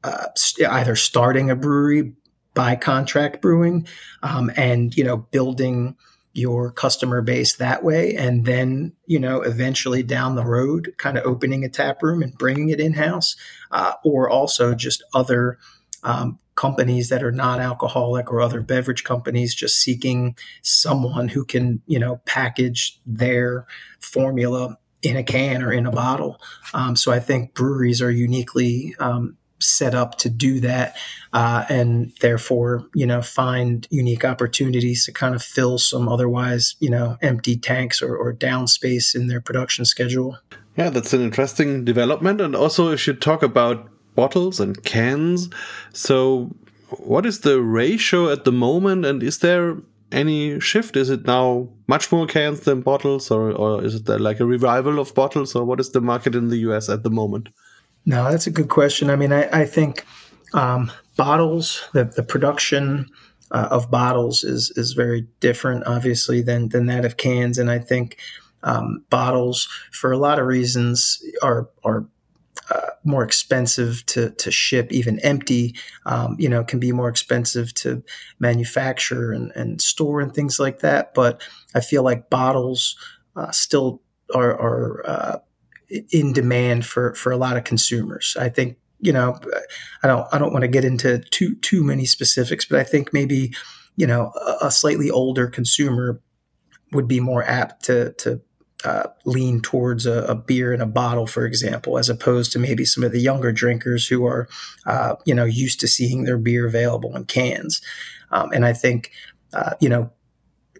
uh, either starting a brewery by contract brewing um, and you know building your customer base that way. And then you know eventually down the road kind of opening a tap room and bringing it in house uh, or also just other um, companies that are not alcoholic or other beverage companies just seeking someone who can you know package their formula in a can or in a bottle um, so i think breweries are uniquely um, set up to do that, uh, and therefore, you know, find unique opportunities to kind of fill some otherwise, you know, empty tanks or, or down space in their production schedule. Yeah, that's an interesting development. And also, if you talk about bottles and cans, so what is the ratio at the moment, and is there any shift? Is it now much more cans than bottles, or, or is it like a revival of bottles, or what is the market in the US at the moment? No, that's a good question. I mean, I, I think um, bottles, the, the production uh, of bottles is is very different, obviously, than than that of cans. And I think um, bottles, for a lot of reasons, are are uh, more expensive to to ship, even empty. Um, you know, can be more expensive to manufacture and, and store and things like that. But I feel like bottles uh, still are, are uh, in demand for for a lot of consumers. I think you know I don't I don't want to get into too too many specifics, but I think maybe you know a, a slightly older consumer would be more apt to to uh, lean towards a, a, beer in a bottle, for example, as opposed to maybe some of the younger drinkers who are, uh, you know, used to seeing their beer available in cans. Um, and I think, uh, you know,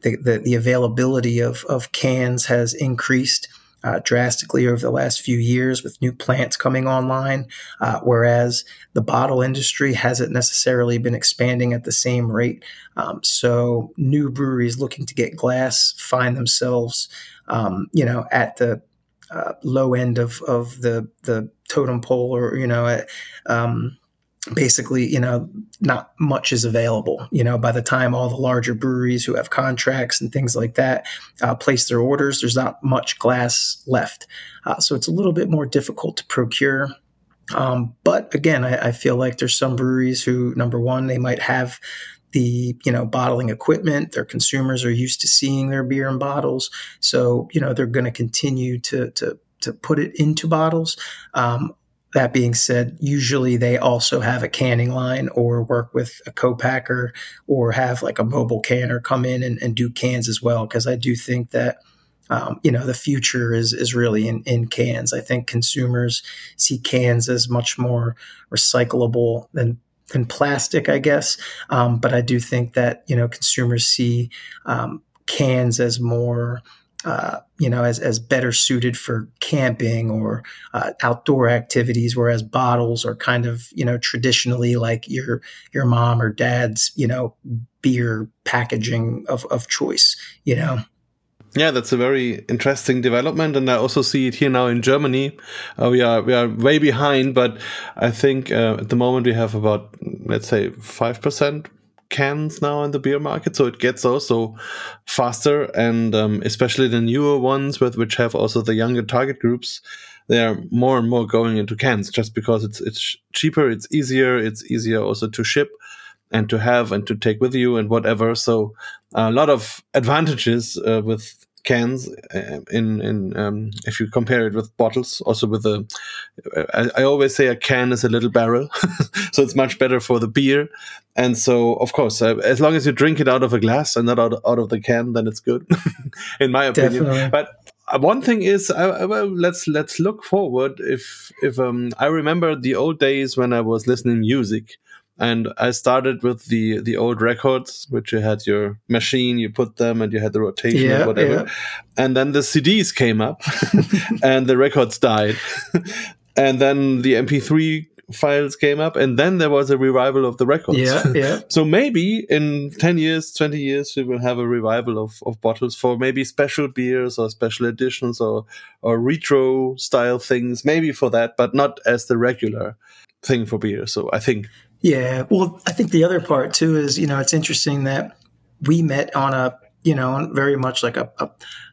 the, the, the availability of of cans has increased uh, drastically over the last few years with new plants coming online, uh, whereas the bottle industry hasn't necessarily been expanding at the same rate. Um, so new breweries looking to get glass find themselves, um, you know, at the uh, low end of, of the the totem pole, or you know, um, basically, you know, not much is available. You know, by the time all the larger breweries who have contracts and things like that uh, place their orders, there's not much glass left. Uh, so it's a little bit more difficult to procure. Um, but again, I, I, feel like there's some breweries who, number one, they might have the you know bottling equipment. Their consumers are used to seeing their beer in bottles, so you know they're going to continue to to to put it into bottles. Um, that being said, usually they also have a canning line or work with a co-packer or have like a mobile canner come in and, and do cans as well. Because I do think that um, you know the future is is really in, in cans. I think consumers see cans as much more recyclable than than plastic, I guess. Um, but I do think that you know consumers see um, cans as more uh, you know, as, as better suited for camping or uh, outdoor activities, whereas bottles are kind of, you know, traditionally like your your mom or dad's, you know, beer packaging of, of choice, you know. Yeah, that's a very interesting development, and I also see it here now in Germany. Uh, we are we are way behind, but I think uh, at the moment we have about let's say five percent cans now in the beer market, so it gets also faster, and um, especially the newer ones with which have also the younger target groups, they are more and more going into cans just because it's it's cheaper, it's easier, it's easier also to ship and to have and to take with you and whatever. So a lot of advantages uh, with cans uh, in in um, if you compare it with bottles also with the I, I, always say a can is a little barrel so it's much better for the beer. And so of course uh, as long as you drink it out of a glass and not out, out of the can then it's good in my opinion. Definitely. but uh, one thing is uh, well, let's let's look forward. If if um, i remember the old days when i was listening music and I started with the the old records, which you had your machine, you put them, and you had the rotation yeah, and whatever. Yeah. And then the CDs came up, and the records died, and then the MP3 files came up, and then there was a revival of the records. Yeah, yeah. so maybe in ten years, twenty years, we will have a revival of, of bottles for maybe special beers or special editions or or retro style things. Maybe for that, but not as the regular thing for beer. So I think yeah. Well, I think the other part too is, you know, it's interesting that we met on a, you know, very much like a, a,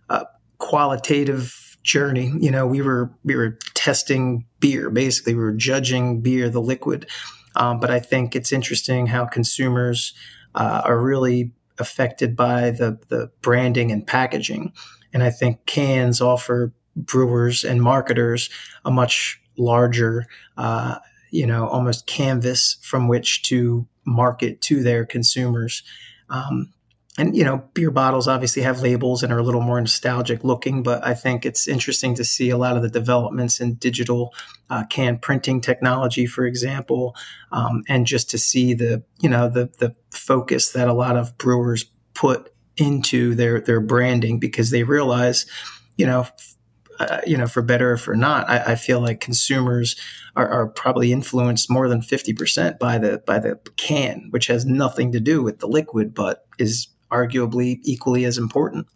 a qualitative journey. You know, we were we were testing beer. Basically, we were judging beer, the liquid. Um, but I think it's interesting how consumers uh, are really affected by the the branding and packaging. And I think cans offer brewers and marketers a much larger uh, you know almost canvas from which to market to their consumers. Um, and you know, beer bottles obviously have labels and are a little more nostalgic looking, but I think it's interesting to see a lot of the developments in digital uh, can printing technology, for example, um, and just to see the you know the the focus that a lot of brewers put into their their branding because they realize, you know, uh, you know, for better or for not, I, I feel like consumers are, are, probably influenced more than fifty percent by the by the can, which has nothing to do with the liquid, but is arguably equally as important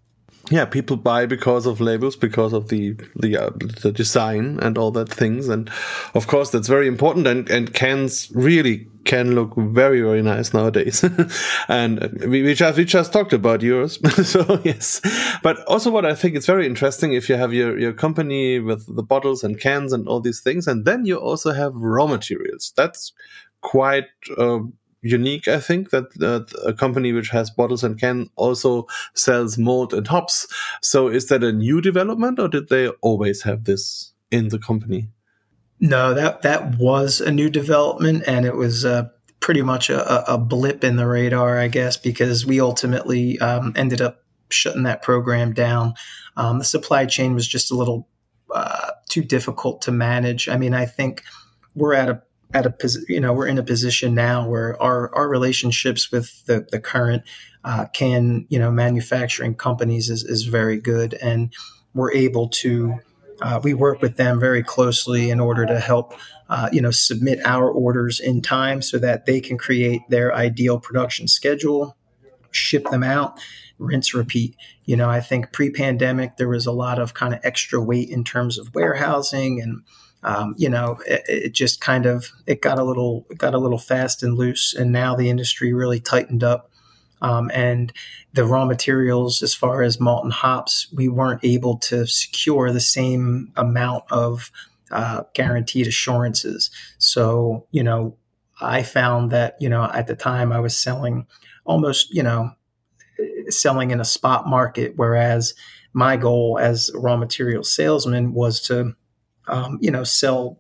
yeah people buy because of labels because of the the uh, the design and all that things. And of course that's very important and and cans really can look very very nice nowadays. And we, we just we just talked about yours. So yes. But also what i think is very interesting if you have your your company with the bottles and cans and all these things and then you also have raw materials. That's quite uh, unique, I think, that uh, a company which has bottles and can also sells malt and hops. So is that a new development or did they always have this in the company? No, that that was a new development, and it was uh, pretty much a, a, blip in the radar, I guess, because we ultimately um, ended up shutting that program down. Um, the supply chain was just a little uh, too difficult to manage. I mean, I think we're at a at a you know we're in a position now where our our relationships with the the current uh, can you know manufacturing companies is is very good, and we're able to. Uh, we work with them very closely in order to help, uh, you know, submit our orders in time so that they can create their ideal production schedule, ship them out, rinse, repeat. You know, I think pre-pandemic there was a lot of kind of extra weight in terms of warehousing and um, you know, it, it, just kind of it got a little got a little fast and loose, and now the industry really tightened up. Um, and the raw materials, as far as malt and hops, we weren't able to secure the same amount of uh, guaranteed assurances. So, you know, I found that you know at the time I was selling almost you know selling in a spot market, whereas my goal as a raw material salesman was to um, you know, sell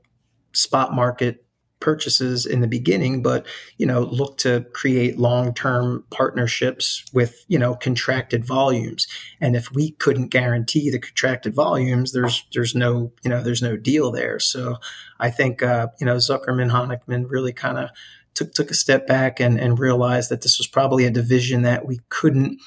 spot market purchases in the beginning, but you know, look to create long-term partnerships with you know contracted volumes. And if we couldn't guarantee the contracted volumes, there's there's no you know there's no deal there. So I think uh, you know Zuckerman Honickman really kind of took took a step back and and realized that this was probably a division that we couldn't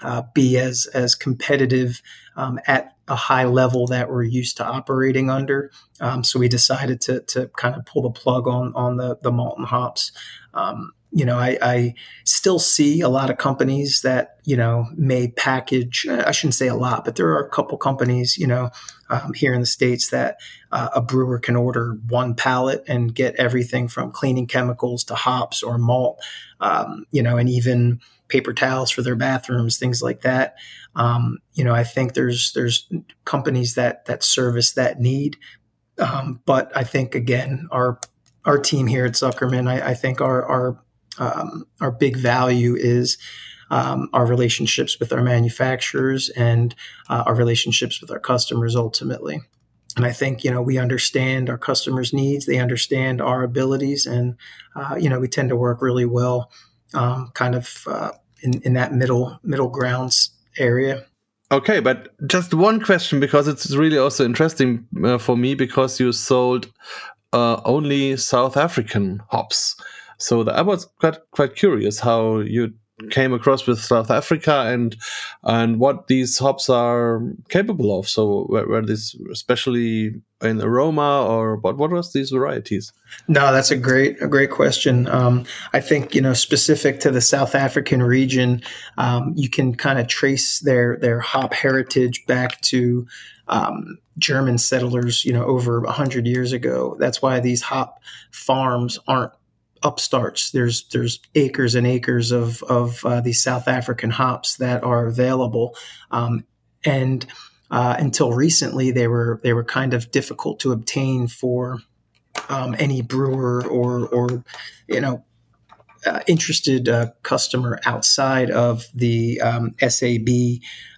uh, be as as competitive um, at a high level that we're used to operating under. Um, so we decided to to kind of pull the plug on on the the malt and hops. Um, you know, I, I, still see a lot of companies that you know may package. I shouldn't say a lot, but there are a couple companies you know um, here in the states that uh, a brewer can order one pallet and get everything from cleaning chemicals to hops or malt. Um, you know, and even paper towels for their bathrooms, things like that. Um, you know, I think there's there's companies that that service that need, um, but I think again our our team here at Zuckerman, I, I think our our um, our big value is um, our relationships with our manufacturers and uh, our relationships with our customers ultimately. And I think you know we understand our customers' needs, they understand our abilities, and uh, you know we tend to work really well, um, kind of uh, in in that middle middle grounds area. Okay, but just one question because it's really also interesting uh, for me because you sold uh, only South African hops. So I was quite quite curious how you came across with South Africa and and what these hops are capable of. So were, these especially in aroma or what what was these varieties? No, that's a great a great question. Um, I think you know specific to the South African region, um, you can kind of trace their their hop heritage back to um, German settlers, you know, over a hundred years ago. That's why these hop farms aren't upstarts. There's there's acres and acres of of uh, these South African hops that are available, um, and uh, until recently they were they were kind of difficult to obtain for um, any brewer or or you know uh, interested uh, customer outside of the um, SAB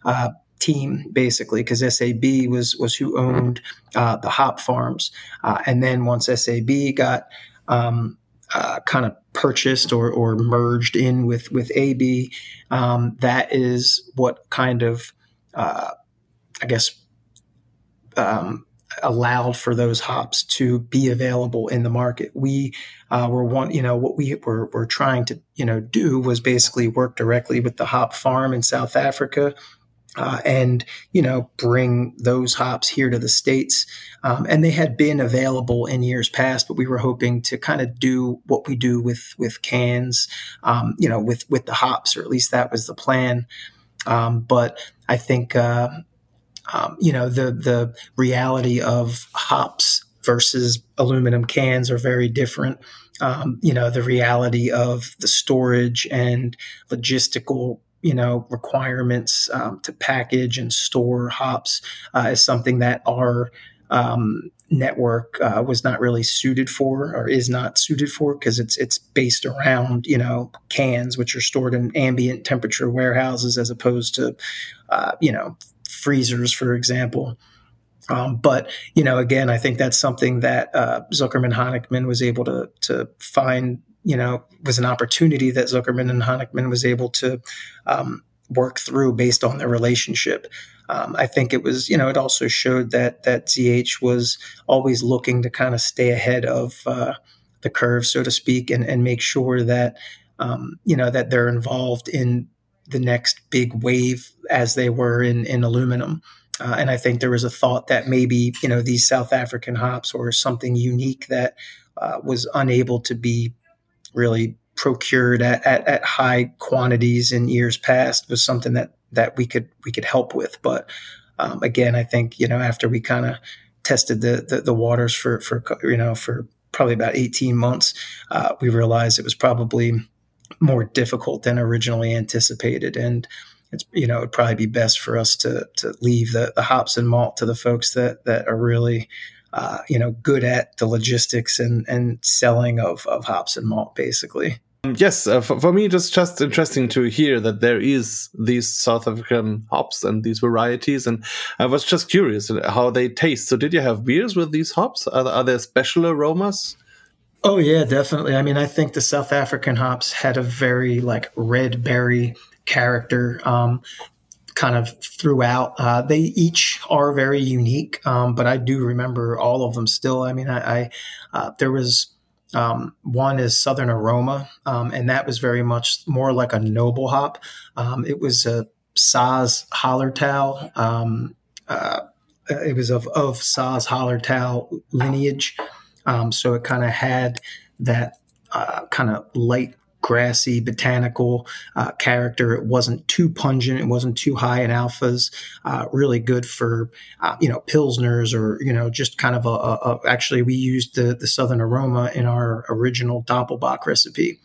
uh, team, basically, because SAB was was who owned uh, the hop farms, uh, and then once SAB got um, uh, kind of purchased or, or merged in with with AB, um, that is what kind of uh, I guess um, allowed for those hops to be available in the market. We uh, were one, you know, what we were, were trying to you know do was basically work directly with the hop farm in South Africa uh, and you know bring those hops here to the states. Um, and they had been available in years past but we were hoping to kind of do what we do with with cans um, you know with with the hops or at least that was the plan. Um, but i think uh, um, you know the the reality of hops versus aluminum cans are very different. Um, you know the reality of the storage and logistical you know requirements um, to package and store hops uh, is something that our um, network uh, was not really suited for or is not suited for because it's it's based around you know cans which are stored in ambient temperature warehouses as opposed to uh, you know freezers for example. Um, but you know again I think that's something that uh, Zuckerman Honickman was able to to find you know, was an opportunity that Zuckerman and Honickman was able to um, work through based on their relationship. Um, I think it was, you know, it also showed that that ZH was always looking to kind of stay ahead of uh, the curve, so to speak, and, and make sure that, um, you know, that they're involved in the next big wave as they were in, in aluminum. Uh, and I think there was a thought that maybe, you know, these South African hops or something unique that uh, was unable to be really procured at, at, at high quantities in years past was something that that we could we could help with. But um, again, I think you know after we kind of tested the, the, the waters for for you know for probably about eighteen months, uh, we realized it was probably more difficult than originally anticipated, and it's you know it'd probably be best for us to to leave the, the hops and malt to the folks that that are really uh, you know, good at the logistics and, and selling of, of hops and malt, basically. Yes, uh, for, for, me, it's just interesting to hear that there is these South African hops and these varieties, and I was just curious how they taste. So, did you have beers with these hops? Are, are there special aromas? Oh yeah, definitely. I mean, I think the South African hops had a very like red berry character. Um, kind of throughout. Uh, they each are very unique, um, but I do remember all of them still. I mean, I, I uh, there was um, one is Southern Aroma, um, and that was very much more like a noble hop. Um, it was a Saaz Hallertau. Um, uh, it was of of Saaz Hallertau lineage, um, so it kind of had that uh, kind of light grassy botanical uh, character. It wasn't too pungent. It wasn't too high in alphas. Uh, really good for uh, you know pilsners or you know just kind of a, a, a, actually we used the the southern aroma in our original doppelbock recipe,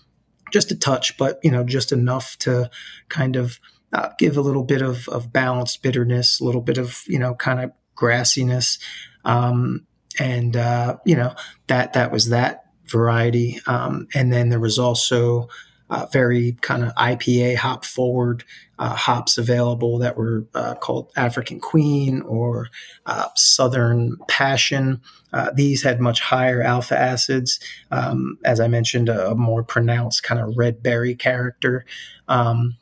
just a touch, but you know just enough to kind of uh, give a little bit of, of balanced bitterness, a little bit of you know kind of grassiness. Um, and uh, you know that that was that variety. Um, and then there was also uh, very kind of IPA hop forward uh, hops available that were uh, called African Queen or uh, Southern Passion. Uh, these had much higher alpha acids. Um, as I mentioned, a, a, more pronounced kind of red berry character. Um,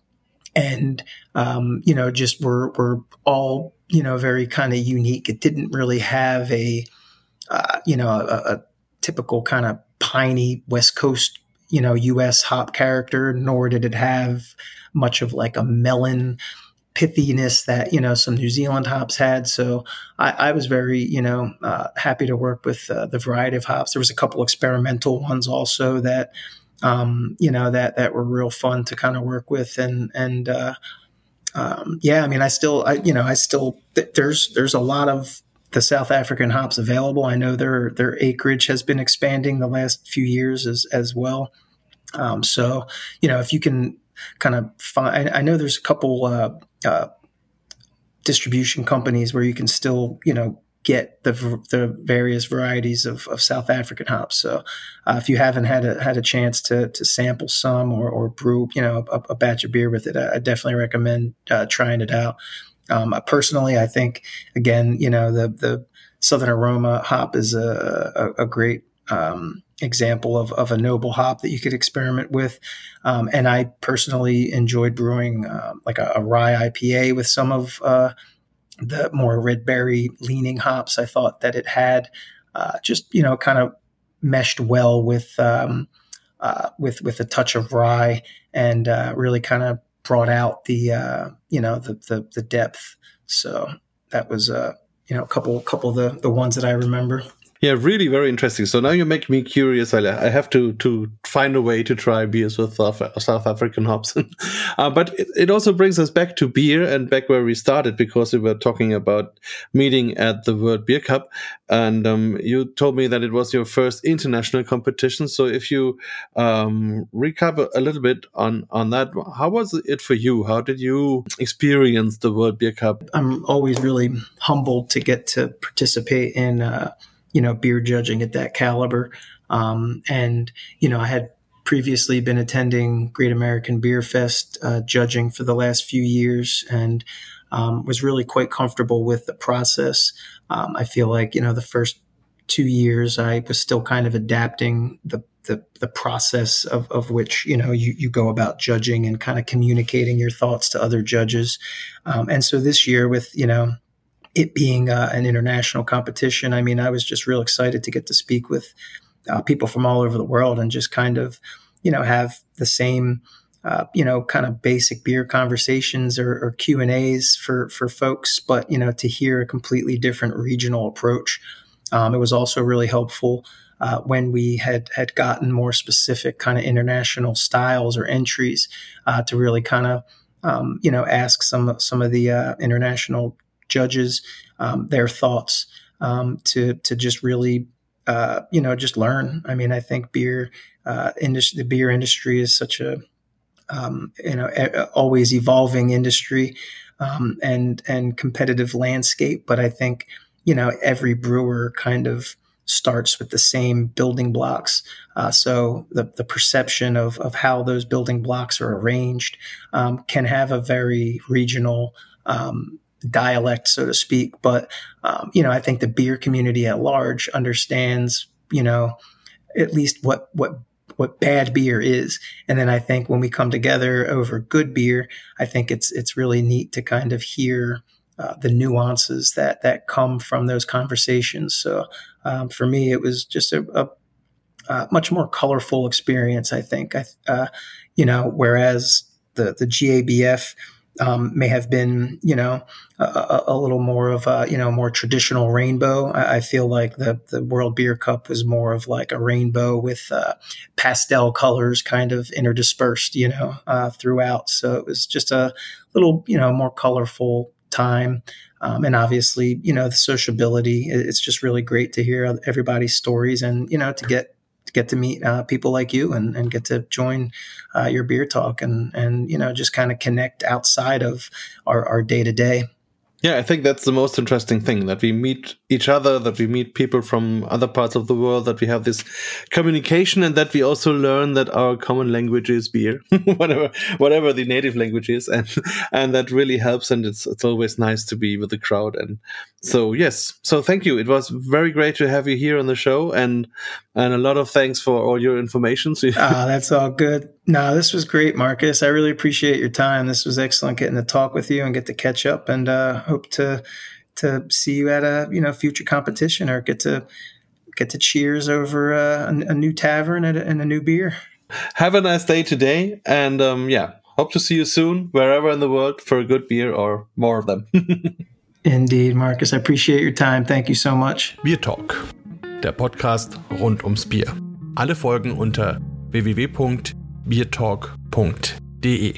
and, um, you know, just were, were all, you know, very kind of unique. It didn't really have a, uh, you know, a, a typical kind of piney West Coast, you know, U.S. hop character, nor did it have much of like a melon pithiness that you know some New Zealand hops had. So I, I was very you know uh, happy to work with uh, the variety of hops. There was a couple experimental ones also that um, you know that that were real fun to kind of work with and and uh, um, yeah, I mean I still I you know I still there's there's a lot of the South African hops available. I know their their acreage has been expanding the last few years as as well. Um, so you know if you can kind of find, I, know there's a couple uh, uh, distribution companies where you can still you know get the the various varieties of, of South African hops. So uh, if you haven't had a had a chance to to sample some or, or brew you know a, a batch of beer with it, I, I definitely recommend uh, trying it out. Um, personally, I think again, you know, the the Southern Aroma hop is a, a, a great um, example of, of a noble hop that you could experiment with. Um, and I personally enjoyed brewing uh, like a, a, rye IPA with some of uh, the more red berry leaning hops. I thought that it had uh, just you know kind of meshed well with um, uh, with with a touch of rye and uh, really kind of brought out the uh, you know the, the, the depth. So that was uh, you know a couple couple of the the ones that I remember. Yeah, really very interesting. So now you make me curious. I, have to to find a way to try beers with South, African hops. uh, but it, it, also brings us back to beer and back where we started because we were talking about meeting at the World Beer Cup, and um, you told me that it was your first international competition. So if you um, recap a little bit on on that, how was it for you? How did you experience the World Beer Cup? I'm always really humbled to get to participate in. Uh, you know, beer judging at that caliber. Um, and, you know, I had previously been attending Great American Beer Fest uh, judging for the last few years and um, was really quite comfortable with the process. Um, I feel like, you know, the first two years I was still kind of adapting the the, the process of, of which you know you, you go about judging and kind of communicating your thoughts to other judges um, and so this year with you know it being uh, an international competition, I mean, I was just real excited to get to speak with uh, people from all over the world and just kind of, you know, have the same, uh, you know, kind of basic beer conversations or, or, Q and A's for for folks, but you know, to hear a completely different regional approach. Um, it was also really helpful uh, when we had had gotten more specific kind of international styles or entries uh, to really kind of um, you know ask some of some of the uh, international judges um, their thoughts um, to to just really uh, you know just learn. I mean, I think beer uh, industry, the beer industry is such a um, you know a, always evolving industry um, and and competitive landscape. But I think you know every brewer kind of starts with the same building blocks. Uh, so the, the perception of, of how those building blocks are arranged um, can have a very regional um, dialect, so to speak. But, um, you know, I think the beer community at large understands, you know, at least what, what what bad beer is. And then I think when we come together over good beer, I think it's it's really neat to kind of hear uh, the nuances that that come from those conversations. So um, for me, it was just a, a, much more colorful experience. I think, I, uh, you know, whereas the the GABF um, may have been, you know, a, a, little more of a, you know, more traditional rainbow. I, I, feel like the the World Beer Cup was more of like a rainbow with uh, pastel colors kind of interdispersed, you know, uh, throughout. So it was just a little, you know, more colorful time. Um, and obviously, you know, the sociability. It's just really great to hear everybody's stories and, you know, to get get to meet uh, people like you and, and get to join uh, your BierTalk and and you know just kind of connect outside of our day to day. Yeah, I think that's the most interesting thing that we meet each other, that we meet people from other parts of the world, that we have this communication, and that we also learn that our common language is beer, whatever whatever the native language is, and and that really helps. And it's it's always nice to be with the crowd. And so yes, so thank you. It was very great to have you here on the show, and and a lot of thanks for all your information. Ah, that's all good. No, this was great, Markus. I really appreciate your time. This was excellent getting to talk with you and get to catch up, and uh, hope to to see you at a you know future competition or get to get to cheers over uh, a, a, new tavern and a, and a, new beer. Have a nice day today, and um, yeah, hope to see you soon wherever in the world for a good beer or more of them. Indeed, Marcus. I appreciate your time. Thank you so much. Beer Talk, der Podcast rund ums Bier. Alle Folgen unter www biertalk.de